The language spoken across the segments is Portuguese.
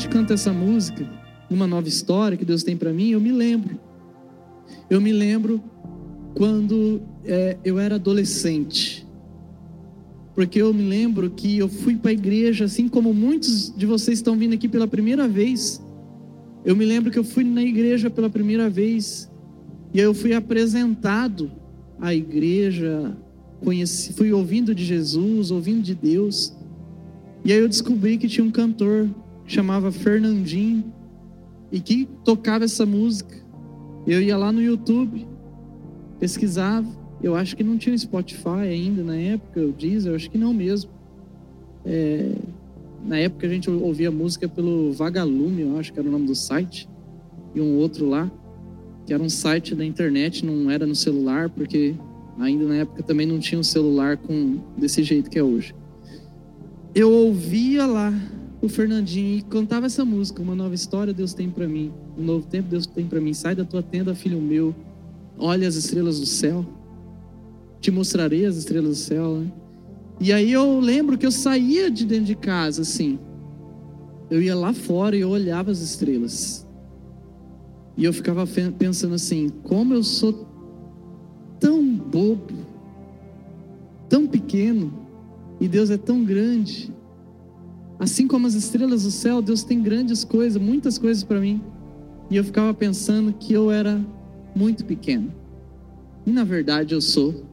Gente canta essa música, uma nova história que Deus tem para mim, eu me lembro. Eu me lembro quando é, eu era adolescente. Porque eu me lembro que eu fui para a igreja, assim como muitos de vocês estão vindo aqui pela primeira vez. Eu me lembro que eu fui na igreja pela primeira vez. E eu fui apresentado à igreja, conheci, fui ouvindo de Jesus, ouvindo de Deus. E aí eu descobri que tinha um cantor chamava Fernandinho e que tocava essa música. Eu ia lá no YouTube, pesquisava. Eu acho que não tinha Spotify ainda na época, o Deezer, eu acho que não mesmo. É, na época a gente ouvia música pelo Vagalume, eu acho que era o nome do site, e um outro lá, que era um site da internet, não era no celular, porque ainda na época também não tinha um celular com desse jeito que é hoje. Eu ouvia lá o Fernandinho e cantava essa música, uma nova história Deus tem para mim, um novo tempo Deus tem para mim. Sai da tua tenda, filho meu. Olha as estrelas do céu. Te mostrarei as estrelas do céu, né? E aí eu lembro que eu saía de dentro de casa assim. Eu ia lá fora e eu olhava as estrelas. E eu ficava pensando assim, como eu sou tão bobo, tão pequeno, e Deus é tão grande. Assim como as estrelas do céu, Deus tem grandes coisas, muitas coisas para mim. E eu ficava pensando que eu era muito pequeno. E na verdade eu sou,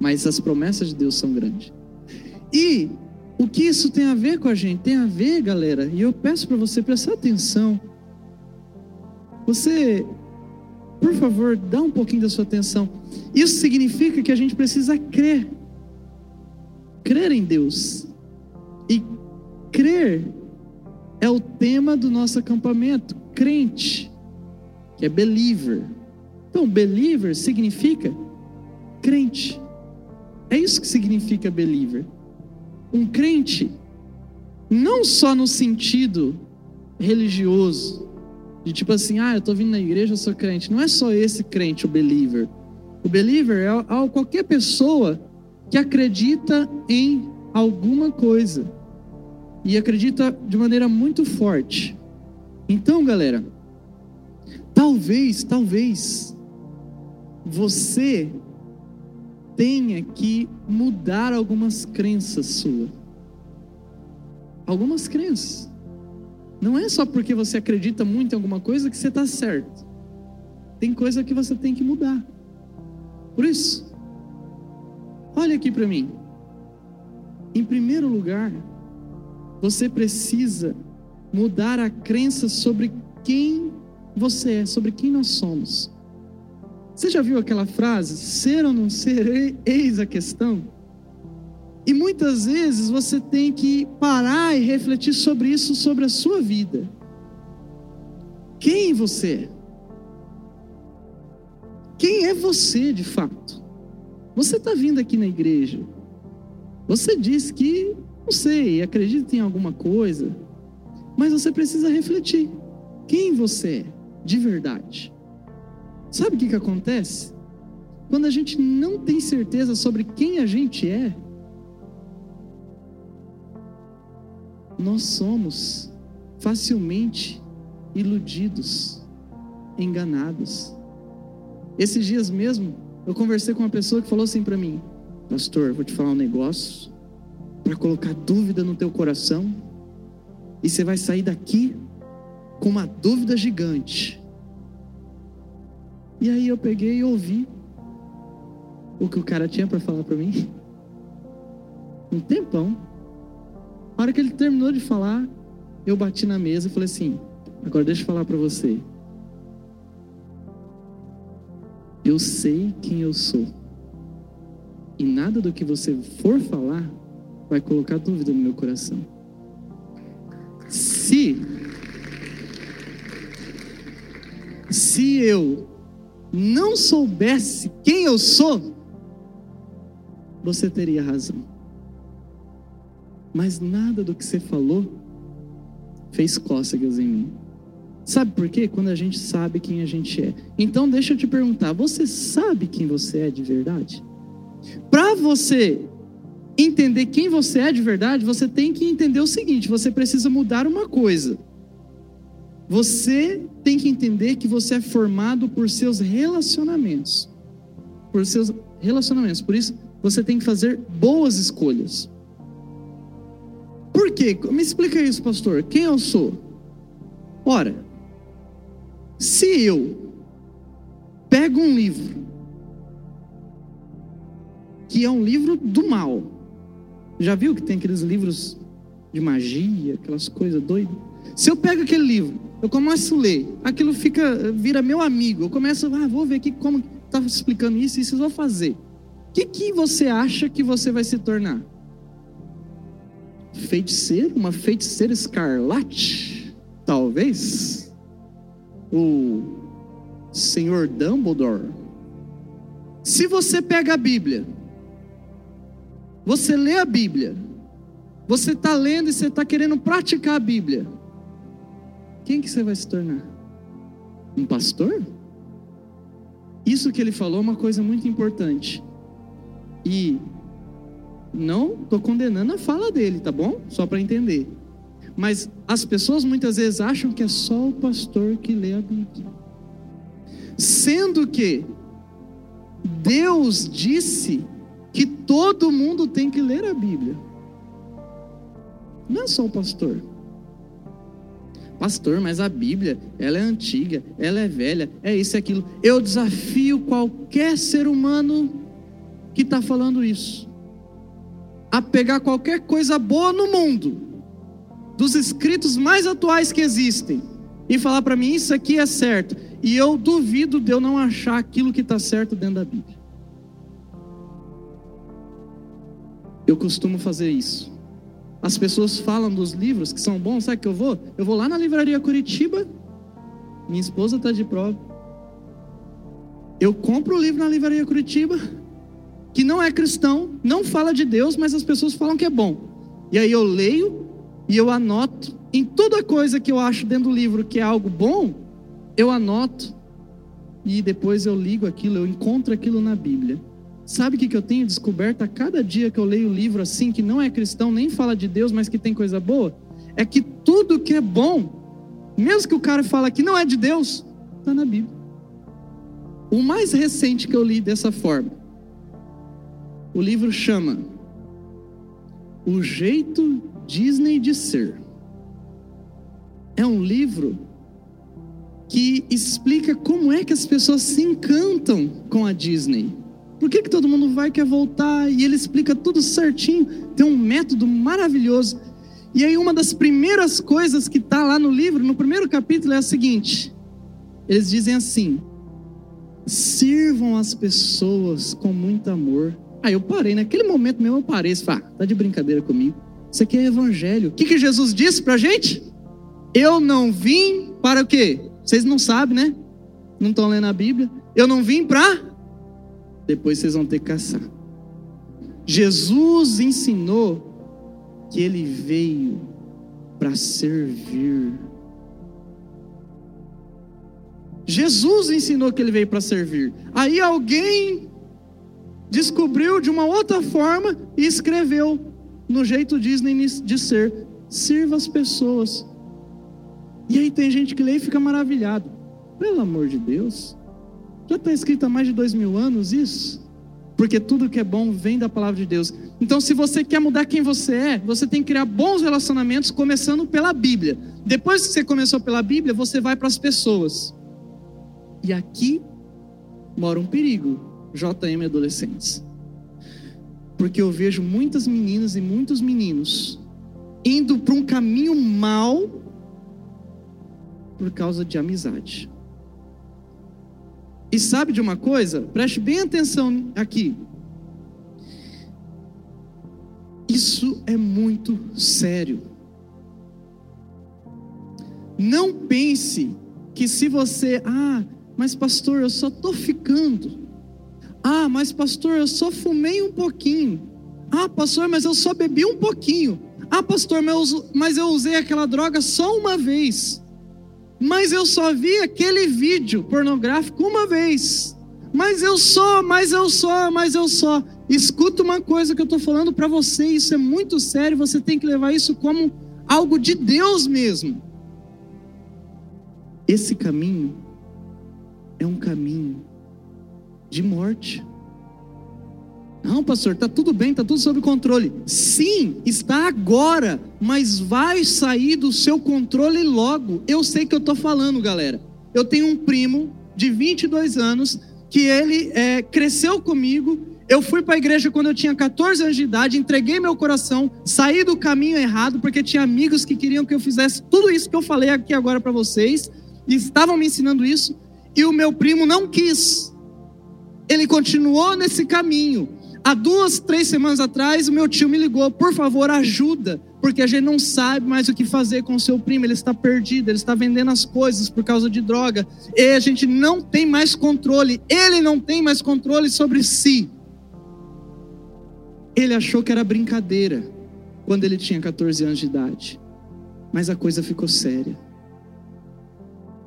mas as promessas de Deus são grandes. E o que isso tem a ver com a gente? Tem a ver, galera, e eu peço para você prestar atenção. Você, por favor, dá um pouquinho da sua atenção. Isso significa que a gente precisa crer. Crer em Deus. E Crer é o tema do nosso acampamento. Crente, que é believer. Então, believer significa crente. É isso que significa believer. Um crente, não só no sentido religioso, de tipo assim, ah, eu estou vindo na igreja, eu sou crente. Não é só esse crente, o believer. O believer é qualquer pessoa que acredita em alguma coisa e acredita de maneira muito forte. Então, galera, talvez, talvez você tenha que mudar algumas crenças suas. Algumas crenças. Não é só porque você acredita muito em alguma coisa que você está certo. Tem coisa que você tem que mudar. Por isso, olha aqui para mim. Em primeiro lugar, você precisa mudar a crença sobre quem você é, sobre quem nós somos. Você já viu aquela frase, ser ou não ser, eis a questão? E muitas vezes você tem que parar e refletir sobre isso, sobre a sua vida. Quem você é? Quem é você de fato? Você está vindo aqui na igreja. Você diz que não sei, acredita em alguma coisa, mas você precisa refletir. Quem você é de verdade? Sabe o que, que acontece? Quando a gente não tem certeza sobre quem a gente é, nós somos facilmente iludidos, enganados. Esses dias mesmo, eu conversei com uma pessoa que falou assim para mim: Pastor, vou te falar um negócio para colocar dúvida no teu coração, e você vai sair daqui com uma dúvida gigante. E aí eu peguei e ouvi o que o cara tinha para falar para mim. Um tempão. A hora que ele terminou de falar, eu bati na mesa e falei assim: agora deixa eu falar para você. Eu sei quem eu sou. E nada do que você for falar vai colocar dúvida no meu coração. Se se eu não soubesse quem eu sou, você teria razão. Mas nada do que você falou fez cócegas em mim. Sabe por quê? Quando a gente sabe quem a gente é. Então, deixa eu te perguntar: você sabe quem você é de verdade? Para você entender quem você é de verdade, você tem que entender o seguinte: você precisa mudar uma coisa. Você tem que entender que você é formado por seus relacionamentos. Por seus relacionamentos. Por isso, você tem que fazer boas escolhas. Por quê? Me explica isso, pastor. Quem eu sou? Ora, se eu pego um livro, que é um livro do mal, já viu que tem aqueles livros de magia, aquelas coisas doidas? Se eu pego aquele livro, eu começo a ler, aquilo fica, vira meu amigo, eu começo, ah, vou ver aqui como está explicando isso, isso eu vou fazer. O que, que você acha que você vai se tornar? Feiticeiro? Uma feiticeira escarlate? Talvez? O senhor Dumbledore? Se você pega a Bíblia, você lê a Bíblia, você está lendo e você está querendo praticar a Bíblia, quem que você vai se tornar? Um pastor? Isso que ele falou é uma coisa muito importante. E não estou condenando a fala dele, tá bom? Só para entender. Mas as pessoas muitas vezes acham que é só o pastor que lê a Bíblia. Sendo que Deus disse que todo mundo tem que ler a Bíblia. Não é só o pastor. Pastor, mas a Bíblia, ela é antiga, ela é velha, é isso e aquilo. Eu desafio qualquer ser humano que está falando isso a pegar qualquer coisa boa no mundo, dos escritos mais atuais que existem, e falar para mim: isso aqui é certo. E eu duvido de eu não achar aquilo que está certo dentro da Bíblia. Eu costumo fazer isso. As pessoas falam dos livros que são bons, sabe que eu vou? Eu vou lá na livraria Curitiba, minha esposa está de prova. Eu compro o livro na livraria Curitiba, que não é cristão, não fala de Deus, mas as pessoas falam que é bom. E aí eu leio e eu anoto em toda coisa que eu acho dentro do livro que é algo bom, eu anoto e depois eu ligo aquilo, eu encontro aquilo na Bíblia. Sabe o que, que eu tenho descoberto a cada dia que eu leio o livro assim, que não é cristão, nem fala de Deus, mas que tem coisa boa? É que tudo que é bom, mesmo que o cara fala que não é de Deus, está na Bíblia. O mais recente que eu li dessa forma, o livro chama O Jeito Disney de Ser. É um livro que explica como é que as pessoas se encantam com a Disney por que, que todo mundo vai quer voltar? E ele explica tudo certinho. Tem um método maravilhoso. E aí, uma das primeiras coisas que está lá no livro, no primeiro capítulo, é a seguinte: eles dizem assim: sirvam as pessoas com muito amor. Aí eu parei, naquele momento mesmo eu parei e falei: ah, tá de brincadeira comigo. Isso aqui é evangelho. O que, que Jesus disse para a gente? Eu não vim para o quê? Vocês não sabem, né? Não estão lendo a Bíblia. Eu não vim para depois vocês vão ter que caçar. Jesus ensinou que ele veio para servir. Jesus ensinou que ele veio para servir. Aí alguém descobriu de uma outra forma e escreveu no jeito Disney de ser: sirva as pessoas. E aí tem gente que lê e fica maravilhado. Pelo amor de Deus. Já está escrito há mais de dois mil anos isso? Porque tudo que é bom vem da palavra de Deus. Então, se você quer mudar quem você é, você tem que criar bons relacionamentos, começando pela Bíblia. Depois que você começou pela Bíblia, você vai para as pessoas. E aqui mora um perigo, JM Adolescentes. Porque eu vejo muitas meninas e muitos meninos indo para um caminho mal por causa de amizade. E sabe de uma coisa? Preste bem atenção aqui. Isso é muito sério. Não pense que se você, ah, mas pastor, eu só tô ficando. Ah, mas pastor, eu só fumei um pouquinho. Ah, pastor, mas eu só bebi um pouquinho. Ah, pastor, mas eu usei aquela droga só uma vez. Mas eu só vi aquele vídeo pornográfico uma vez. Mas eu só, mas eu só, mas eu só. Escuta uma coisa que eu estou falando para você, isso é muito sério, você tem que levar isso como algo de Deus mesmo. Esse caminho é um caminho de morte. Não, pastor, está tudo bem, está tudo sob controle. Sim, está agora, mas vai sair do seu controle logo. Eu sei que eu estou falando, galera. Eu tenho um primo de 22 anos que ele é, cresceu comigo. Eu fui para a igreja quando eu tinha 14 anos de idade, entreguei meu coração, saí do caminho errado, porque tinha amigos que queriam que eu fizesse tudo isso que eu falei aqui agora para vocês, e estavam me ensinando isso, e o meu primo não quis. Ele continuou nesse caminho. Há duas, três semanas atrás, o meu tio me ligou, por favor, ajuda, porque a gente não sabe mais o que fazer com o seu primo, ele está perdido, ele está vendendo as coisas por causa de droga, e a gente não tem mais controle, ele não tem mais controle sobre si. Ele achou que era brincadeira quando ele tinha 14 anos de idade, mas a coisa ficou séria.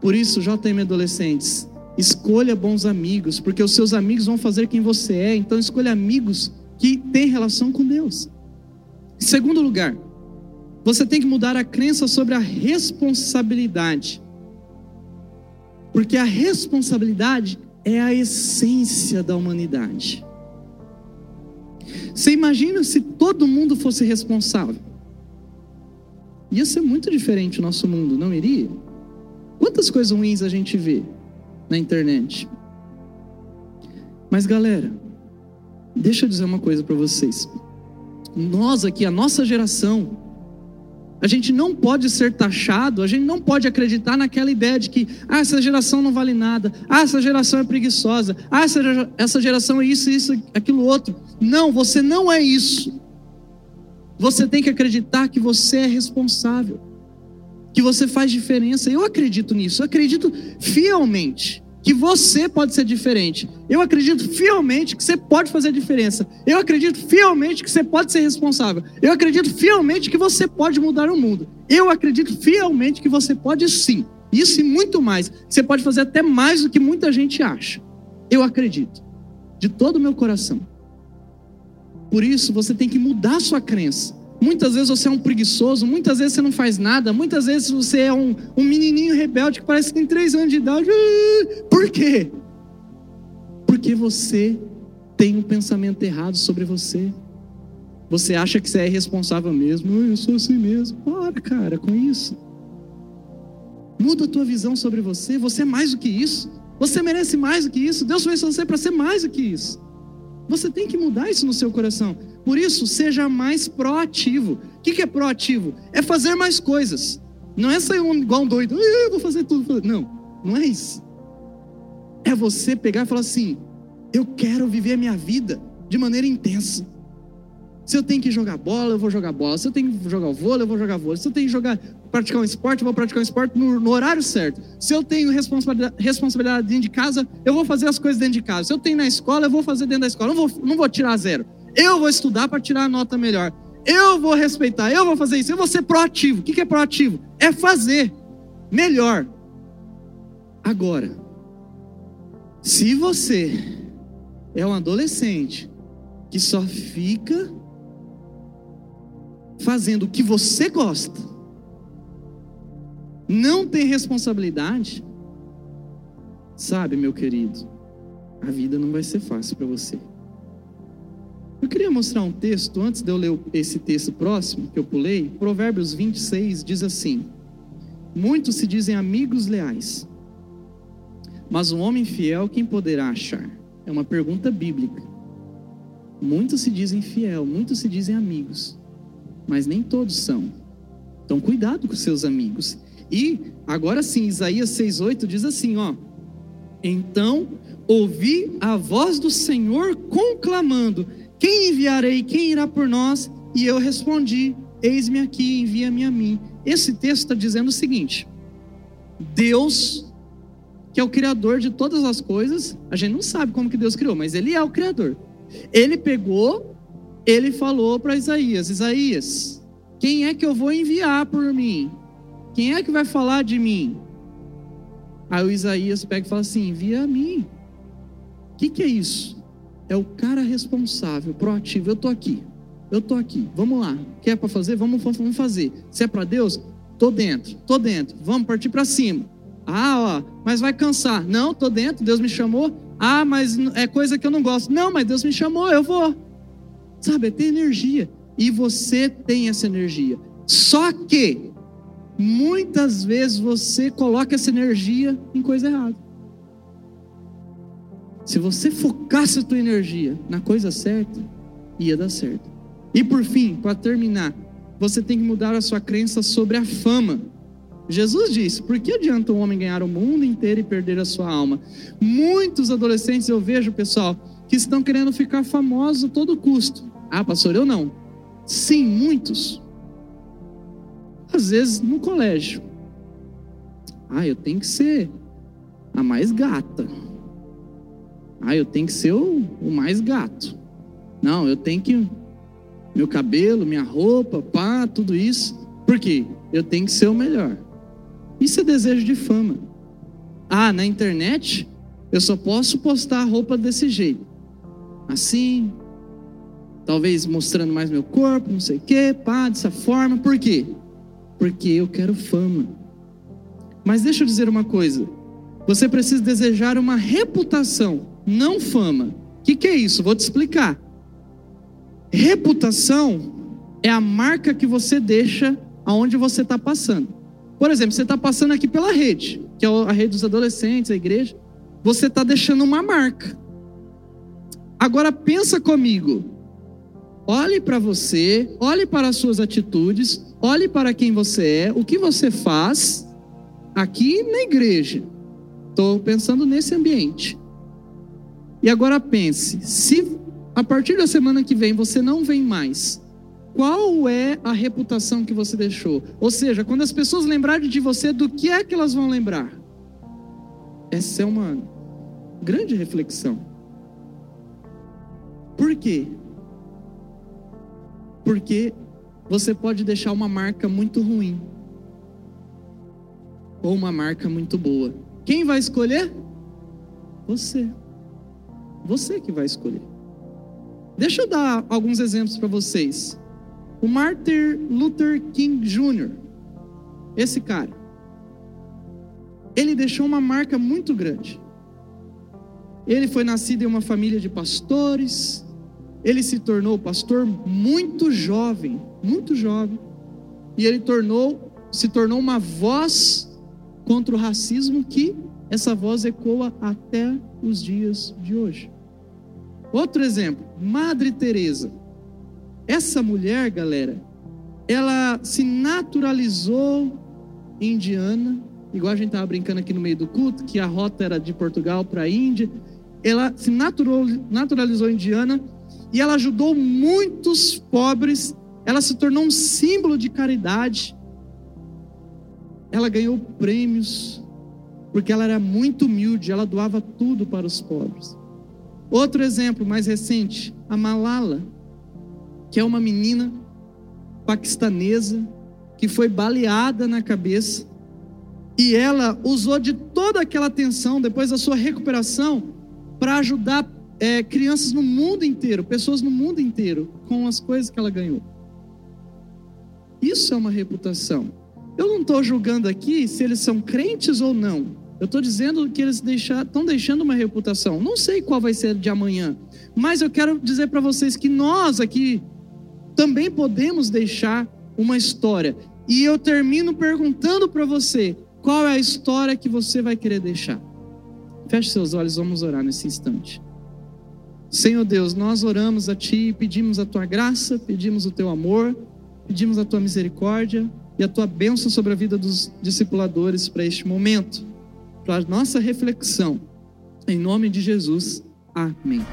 Por isso, JM Adolescentes, Escolha bons amigos, porque os seus amigos vão fazer quem você é. Então, escolha amigos que têm relação com Deus. Em segundo lugar, você tem que mudar a crença sobre a responsabilidade. Porque a responsabilidade é a essência da humanidade. Você imagina se todo mundo fosse responsável? Ia ser muito diferente o nosso mundo, não iria? Quantas coisas ruins a gente vê? Na internet. Mas galera, deixa eu dizer uma coisa para vocês. Nós aqui, a nossa geração, a gente não pode ser taxado, a gente não pode acreditar naquela ideia de que ah, essa geração não vale nada, ah, essa geração é preguiçosa, ah, essa, essa geração é isso, isso, aquilo outro. Não, você não é isso. Você tem que acreditar que você é responsável que você faz diferença. Eu acredito nisso, eu acredito fielmente que você pode ser diferente. Eu acredito fielmente que você pode fazer a diferença. Eu acredito fielmente que você pode ser responsável. Eu acredito fielmente que você pode mudar o mundo. Eu acredito fielmente que você pode sim. Isso e muito mais. Você pode fazer até mais do que muita gente acha. Eu acredito. De todo o meu coração. Por isso, você tem que mudar sua crença. Muitas vezes você é um preguiçoso, muitas vezes você não faz nada, muitas vezes você é um, um menininho rebelde que parece que tem três anos de idade. Por quê? Porque você tem um pensamento errado sobre você. Você acha que você é responsável mesmo. Eu sou assim mesmo. Para, cara, com isso. Muda a tua visão sobre você. Você é mais do que isso. Você merece mais do que isso. Deus fez você para ser mais do que isso. Você tem que mudar isso no seu coração. Por isso, seja mais proativo. O que é proativo? É fazer mais coisas. Não é sair um, igual um doido, eu vou fazer tudo. Não, não é isso. É você pegar e falar assim: eu quero viver a minha vida de maneira intensa. Se eu tenho que jogar bola, eu vou jogar bola. Se eu tenho que jogar vôlei, eu vou jogar vôlei. Se eu tenho que jogar, praticar um esporte, eu vou praticar um esporte no, no horário certo. Se eu tenho responsabilidade, responsabilidade, dentro de casa, eu vou fazer as coisas dentro de casa. Se eu tenho na escola, eu vou fazer dentro da escola. Não vou, não vou tirar zero. Eu vou estudar para tirar a nota melhor. Eu vou respeitar, eu vou fazer isso. Eu vou ser proativo. O que é proativo? É fazer melhor. Agora, se você é um adolescente que só fica fazendo o que você gosta, não tem responsabilidade, sabe, meu querido, a vida não vai ser fácil para você. Eu queria mostrar um texto, antes de eu ler esse texto próximo, que eu pulei. Provérbios 26 diz assim: Muitos se dizem amigos leais, mas um homem fiel quem poderá achar? É uma pergunta bíblica. Muitos se dizem fiel, muitos se dizem amigos, mas nem todos são. Então, cuidado com seus amigos. E agora sim, Isaías 6:8 diz assim, ó: Então ouvi a voz do Senhor conclamando: Quem enviarei? Quem irá por nós? E eu respondi: Eis-me aqui, envia-me a mim. Esse texto está dizendo o seguinte: Deus, que é o criador de todas as coisas, a gente não sabe como que Deus criou, mas ele é o criador. Ele pegou, ele falou para Isaías: Isaías, quem é que eu vou enviar por mim? Quem é que vai falar de mim? Aí o Isaías pega e fala assim: envia a mim. O que, que é isso? É o cara responsável, proativo. Eu tô aqui. Eu tô aqui. Vamos lá. Quer para fazer? Vamos, vamos fazer. Se é para Deus, tô dentro. Tô dentro. Vamos partir para cima. Ah, ó, mas vai cansar. Não, tô dentro. Deus me chamou. Ah, mas é coisa que eu não gosto. Não, mas Deus me chamou. Eu vou. Sabe, é ter energia. E você tem essa energia. Só que muitas vezes você coloca essa energia em coisa errada. Se você focasse a tua energia na coisa certa, ia dar certo. E por fim, para terminar, você tem que mudar a sua crença sobre a fama. Jesus disse: Por que adianta um homem ganhar o mundo inteiro e perder a sua alma? Muitos adolescentes eu vejo, pessoal, que estão querendo ficar famosos a todo custo. Ah, pastor, eu não. Sim, muitos. Às vezes no colégio. Ah, eu tenho que ser a mais gata. Ah, eu tenho que ser o, o mais gato. Não, eu tenho que. Meu cabelo, minha roupa, pá, tudo isso. Por quê? Eu tenho que ser o melhor. Isso é desejo de fama. Ah, na internet, eu só posso postar a roupa desse jeito. Assim, talvez mostrando mais meu corpo, não sei o quê, pá, dessa forma. Por quê? porque eu quero fama. Mas deixa eu dizer uma coisa: você precisa desejar uma reputação, não fama. O que, que é isso? Vou te explicar. Reputação é a marca que você deixa aonde você está passando. Por exemplo, você está passando aqui pela rede, que é a rede dos adolescentes, a igreja. Você está deixando uma marca. Agora pensa comigo. Olhe para você, olhe para as suas atitudes, olhe para quem você é, o que você faz aqui na igreja. Estou pensando nesse ambiente. E agora pense: se a partir da semana que vem você não vem mais, qual é a reputação que você deixou? Ou seja, quando as pessoas lembrarem de você, do que é que elas vão lembrar? Essa é uma grande reflexão. Por quê? Porque você pode deixar uma marca muito ruim ou uma marca muito boa. Quem vai escolher? Você. Você que vai escolher. Deixa eu dar alguns exemplos para vocês. O Martin Luther King Jr., esse cara, ele deixou uma marca muito grande. Ele foi nascido em uma família de pastores, ele se tornou pastor muito jovem, muito jovem. E ele tornou, se tornou uma voz contra o racismo que essa voz ecoa até os dias de hoje. Outro exemplo, Madre Teresa. Essa mulher, galera, ela se naturalizou indiana, igual a gente estava brincando aqui no meio do culto, que a rota era de Portugal para a Índia. Ela se naturalizou indiana e ela ajudou muitos pobres, ela se tornou um símbolo de caridade. Ela ganhou prêmios, porque ela era muito humilde, ela doava tudo para os pobres. Outro exemplo mais recente, a Malala, que é uma menina paquistanesa que foi baleada na cabeça e ela usou de toda aquela atenção depois da sua recuperação para ajudar é, crianças no mundo inteiro, pessoas no mundo inteiro, com as coisas que ela ganhou. Isso é uma reputação. Eu não estou julgando aqui se eles são crentes ou não. Eu estou dizendo que eles estão deixando uma reputação. Não sei qual vai ser de amanhã, mas eu quero dizer para vocês que nós aqui também podemos deixar uma história. E eu termino perguntando para você: qual é a história que você vai querer deixar? Feche seus olhos, vamos orar nesse instante. Senhor Deus, nós oramos a Ti, pedimos a Tua graça, pedimos o Teu amor, pedimos a Tua misericórdia e a Tua bênção sobre a vida dos discipuladores para este momento, para nossa reflexão Em nome de Jesus, amém.